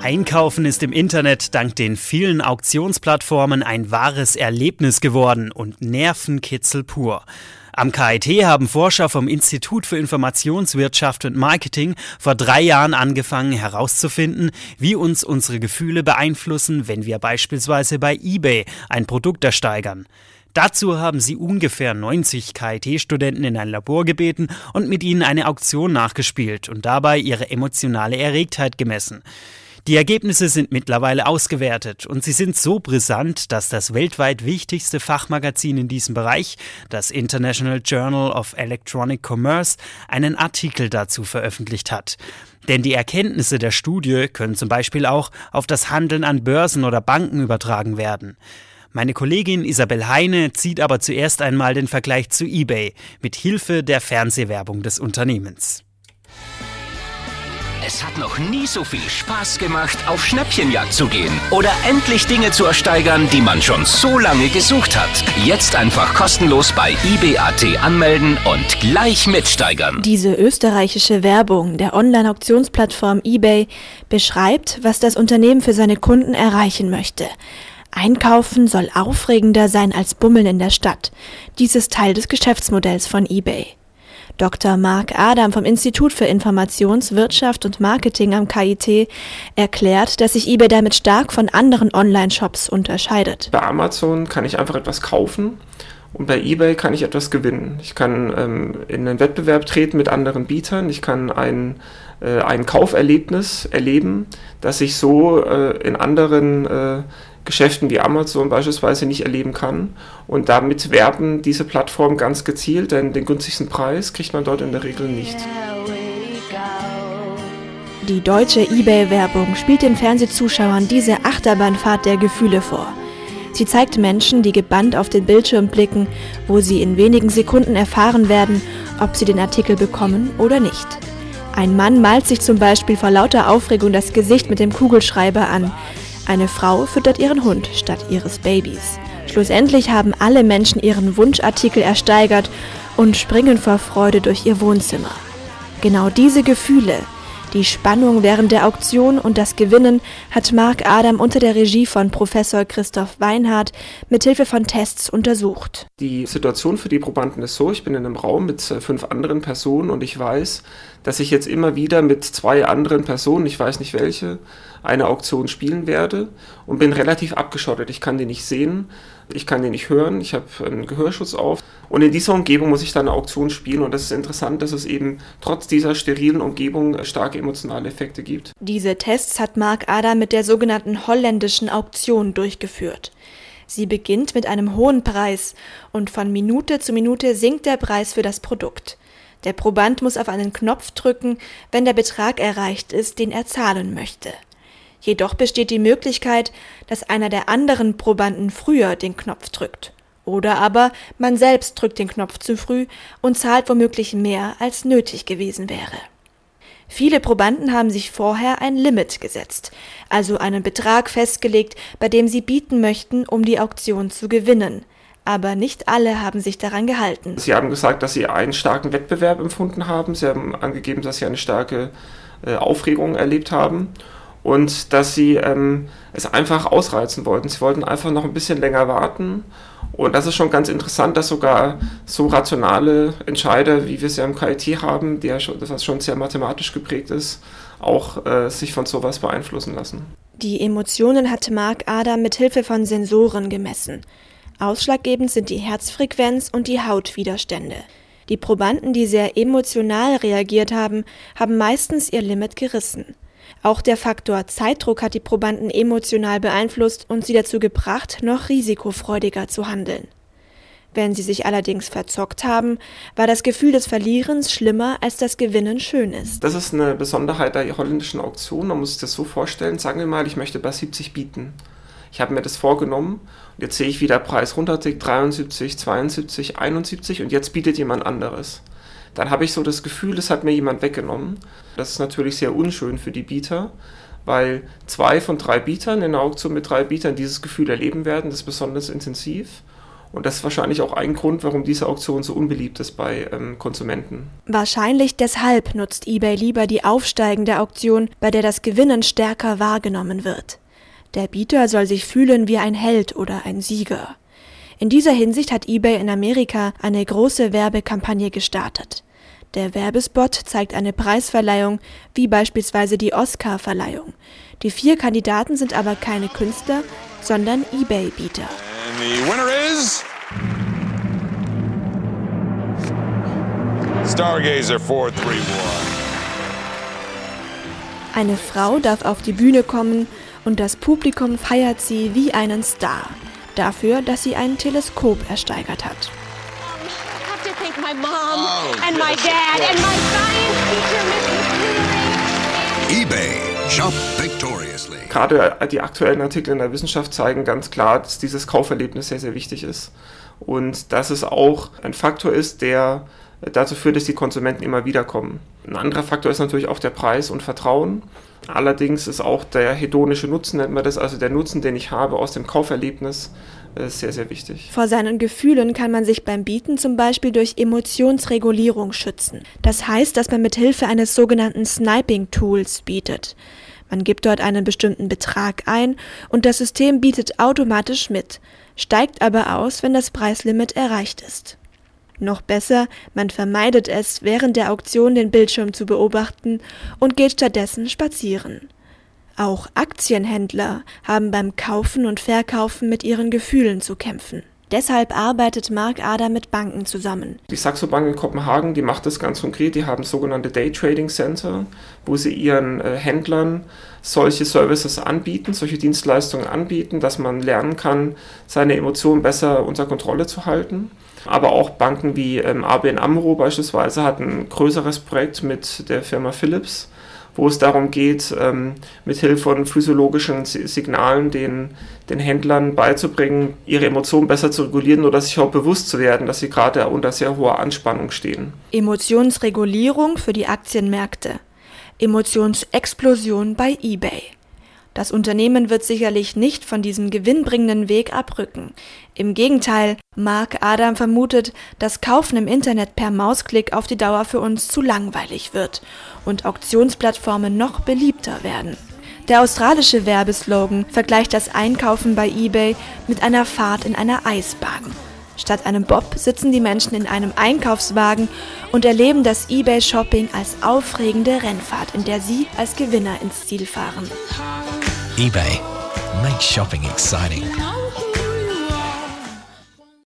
Einkaufen ist im Internet dank den vielen Auktionsplattformen ein wahres Erlebnis geworden und Nervenkitzel pur. Am KIT haben Forscher vom Institut für Informationswirtschaft und Marketing vor drei Jahren angefangen herauszufinden, wie uns unsere Gefühle beeinflussen, wenn wir beispielsweise bei eBay ein Produkt ersteigern. Dazu haben sie ungefähr 90 KIT-Studenten in ein Labor gebeten und mit ihnen eine Auktion nachgespielt und dabei ihre emotionale Erregtheit gemessen. Die Ergebnisse sind mittlerweile ausgewertet und sie sind so brisant, dass das weltweit wichtigste Fachmagazin in diesem Bereich, das International Journal of Electronic Commerce, einen Artikel dazu veröffentlicht hat. Denn die Erkenntnisse der Studie können zum Beispiel auch auf das Handeln an Börsen oder Banken übertragen werden. Meine Kollegin Isabel Heine zieht aber zuerst einmal den Vergleich zu eBay mit Hilfe der Fernsehwerbung des Unternehmens. Es hat noch nie so viel Spaß gemacht, auf Schnäppchenjagd zu gehen oder endlich Dinge zu ersteigern, die man schon so lange gesucht hat. Jetzt einfach kostenlos bei IBAT anmelden und gleich mitsteigern. Diese österreichische Werbung der Online-Auktionsplattform eBay beschreibt, was das Unternehmen für seine Kunden erreichen möchte. Einkaufen soll aufregender sein als Bummeln in der Stadt. Dies ist Teil des Geschäftsmodells von eBay. Dr. Marc Adam vom Institut für Informationswirtschaft und Marketing am KIT erklärt, dass sich eBay damit stark von anderen Online-Shops unterscheidet. Bei Amazon kann ich einfach etwas kaufen und bei eBay kann ich etwas gewinnen. Ich kann ähm, in einen Wettbewerb treten mit anderen Bietern. Ich kann ein, äh, ein Kauferlebnis erleben, das ich so äh, in anderen äh, Geschäften wie Amazon beispielsweise nicht erleben kann. Und damit werben diese Plattformen ganz gezielt, denn den günstigsten Preis kriegt man dort in der Regel nicht. Die deutsche eBay-Werbung spielt den Fernsehzuschauern diese Achterbahnfahrt der Gefühle vor. Sie zeigt Menschen, die gebannt auf den Bildschirm blicken, wo sie in wenigen Sekunden erfahren werden, ob sie den Artikel bekommen oder nicht. Ein Mann malt sich zum Beispiel vor lauter Aufregung das Gesicht mit dem Kugelschreiber an, eine Frau füttert ihren Hund statt ihres Babys. Schlussendlich haben alle Menschen ihren Wunschartikel ersteigert und springen vor Freude durch ihr Wohnzimmer. Genau diese Gefühle, die Spannung während der Auktion und das Gewinnen hat Mark Adam unter der Regie von Professor Christoph Weinhardt mithilfe von Tests untersucht. Die Situation für die Probanden ist so, ich bin in einem Raum mit äh, fünf anderen Personen und ich weiß, dass ich jetzt immer wieder mit zwei anderen Personen, ich weiß nicht welche, eine Auktion spielen werde und bin relativ abgeschottet. Ich kann die nicht sehen, ich kann die nicht hören, ich habe einen Gehörschutz auf. Und in dieser Umgebung muss ich dann eine Auktion spielen und das ist interessant, dass es eben trotz dieser sterilen Umgebung starke emotionale Effekte gibt. Diese Tests hat Mark Ada mit der sogenannten holländischen Auktion durchgeführt. Sie beginnt mit einem hohen Preis und von Minute zu Minute sinkt der Preis für das Produkt. Der Proband muss auf einen Knopf drücken, wenn der Betrag erreicht ist, den er zahlen möchte. Jedoch besteht die Möglichkeit, dass einer der anderen Probanden früher den Knopf drückt. Oder aber man selbst drückt den Knopf zu früh und zahlt womöglich mehr, als nötig gewesen wäre. Viele Probanden haben sich vorher ein Limit gesetzt, also einen Betrag festgelegt, bei dem sie bieten möchten, um die Auktion zu gewinnen. Aber nicht alle haben sich daran gehalten. Sie haben gesagt, dass Sie einen starken Wettbewerb empfunden haben. Sie haben angegeben, dass Sie eine starke äh, Aufregung erlebt haben und dass sie ähm, es einfach ausreizen wollten. Sie wollten einfach noch ein bisschen länger warten. Und das ist schon ganz interessant, dass sogar so rationale Entscheider, wie wir sie am KIT haben, die ja schon, das schon sehr mathematisch geprägt ist, auch äh, sich von sowas beeinflussen lassen. Die Emotionen hat Mark Adam mit Hilfe von Sensoren gemessen. Ausschlaggebend sind die Herzfrequenz und die Hautwiderstände. Die Probanden, die sehr emotional reagiert haben, haben meistens ihr Limit gerissen. Auch der Faktor Zeitdruck hat die Probanden emotional beeinflusst und sie dazu gebracht, noch risikofreudiger zu handeln. Wenn sie sich allerdings verzockt haben, war das Gefühl des Verlierens schlimmer, als das Gewinnen schön ist. Das ist eine Besonderheit der holländischen Auktion. Man muss sich das so vorstellen. Sagen wir mal, ich möchte bei 70 bieten. Ich habe mir das vorgenommen und jetzt sehe ich, wie der Preis runtertickt, 73, 72, 71 und jetzt bietet jemand anderes dann habe ich so das Gefühl, es hat mir jemand weggenommen. Das ist natürlich sehr unschön für die Bieter, weil zwei von drei Bietern in der Auktion mit drei Bietern dieses Gefühl erleben werden, das ist besonders intensiv. Und das ist wahrscheinlich auch ein Grund, warum diese Auktion so unbeliebt ist bei ähm, Konsumenten. Wahrscheinlich deshalb nutzt eBay lieber die aufsteigende Auktion, bei der das Gewinnen stärker wahrgenommen wird. Der Bieter soll sich fühlen wie ein Held oder ein Sieger. In dieser Hinsicht hat eBay in Amerika eine große Werbekampagne gestartet. Der Werbespot zeigt eine Preisverleihung, wie beispielsweise die Oscar-Verleihung. Die vier Kandidaten sind aber keine Künstler, sondern eBay-Bieter. Stargazer 431. Eine Frau darf auf die Bühne kommen und das Publikum feiert sie wie einen Star dafür, dass sie ein Teleskop ersteigert hat. eBay. Shop victoriously. Gerade die aktuellen Artikel in der Wissenschaft zeigen ganz klar, dass dieses Kauferlebnis sehr, sehr wichtig ist. Und dass es auch ein Faktor ist, der dazu führt, dass die Konsumenten immer wieder kommen. Ein anderer Faktor ist natürlich auch der Preis und Vertrauen. Allerdings ist auch der hedonische Nutzen, nennt man das, also der Nutzen, den ich habe aus dem Kauferlebnis, äh, sehr, sehr wichtig. Vor seinen Gefühlen kann man sich beim Bieten zum Beispiel durch Emotionsregulierung schützen. Das heißt, dass man mit Hilfe eines sogenannten Sniping-Tools bietet. Man gibt dort einen bestimmten Betrag ein und das System bietet automatisch mit, steigt aber aus, wenn das Preislimit erreicht ist. Noch besser, man vermeidet es, während der Auktion den Bildschirm zu beobachten und geht stattdessen spazieren. Auch Aktienhändler haben beim Kaufen und Verkaufen mit ihren Gefühlen zu kämpfen. Deshalb arbeitet Mark Ader mit Banken zusammen. Die Saxo Bank in Kopenhagen, die macht das ganz konkret. Die haben sogenannte Day Trading Center, wo sie ihren äh, Händlern solche Services anbieten, solche Dienstleistungen anbieten, dass man lernen kann, seine Emotionen besser unter Kontrolle zu halten. Aber auch Banken wie ähm, ABN Amro beispielsweise hatten ein größeres Projekt mit der Firma Philips, wo es darum geht, ähm, mit Hilfe von physiologischen Signalen den, den Händlern beizubringen, ihre Emotionen besser zu regulieren oder sich auch bewusst zu werden, dass sie gerade unter sehr hoher Anspannung stehen. Emotionsregulierung für die Aktienmärkte. Emotionsexplosion bei eBay. Das Unternehmen wird sicherlich nicht von diesem gewinnbringenden Weg abrücken. Im Gegenteil, Mark Adam vermutet, dass Kaufen im Internet per Mausklick auf die Dauer für uns zu langweilig wird und Auktionsplattformen noch beliebter werden. Der australische Werbeslogan vergleicht das Einkaufen bei eBay mit einer Fahrt in einer Eisbahn. Statt einem Bob sitzen die Menschen in einem Einkaufswagen und erleben das eBay-Shopping als aufregende Rennfahrt, in der sie als Gewinner ins Ziel fahren eBay. Make shopping exciting.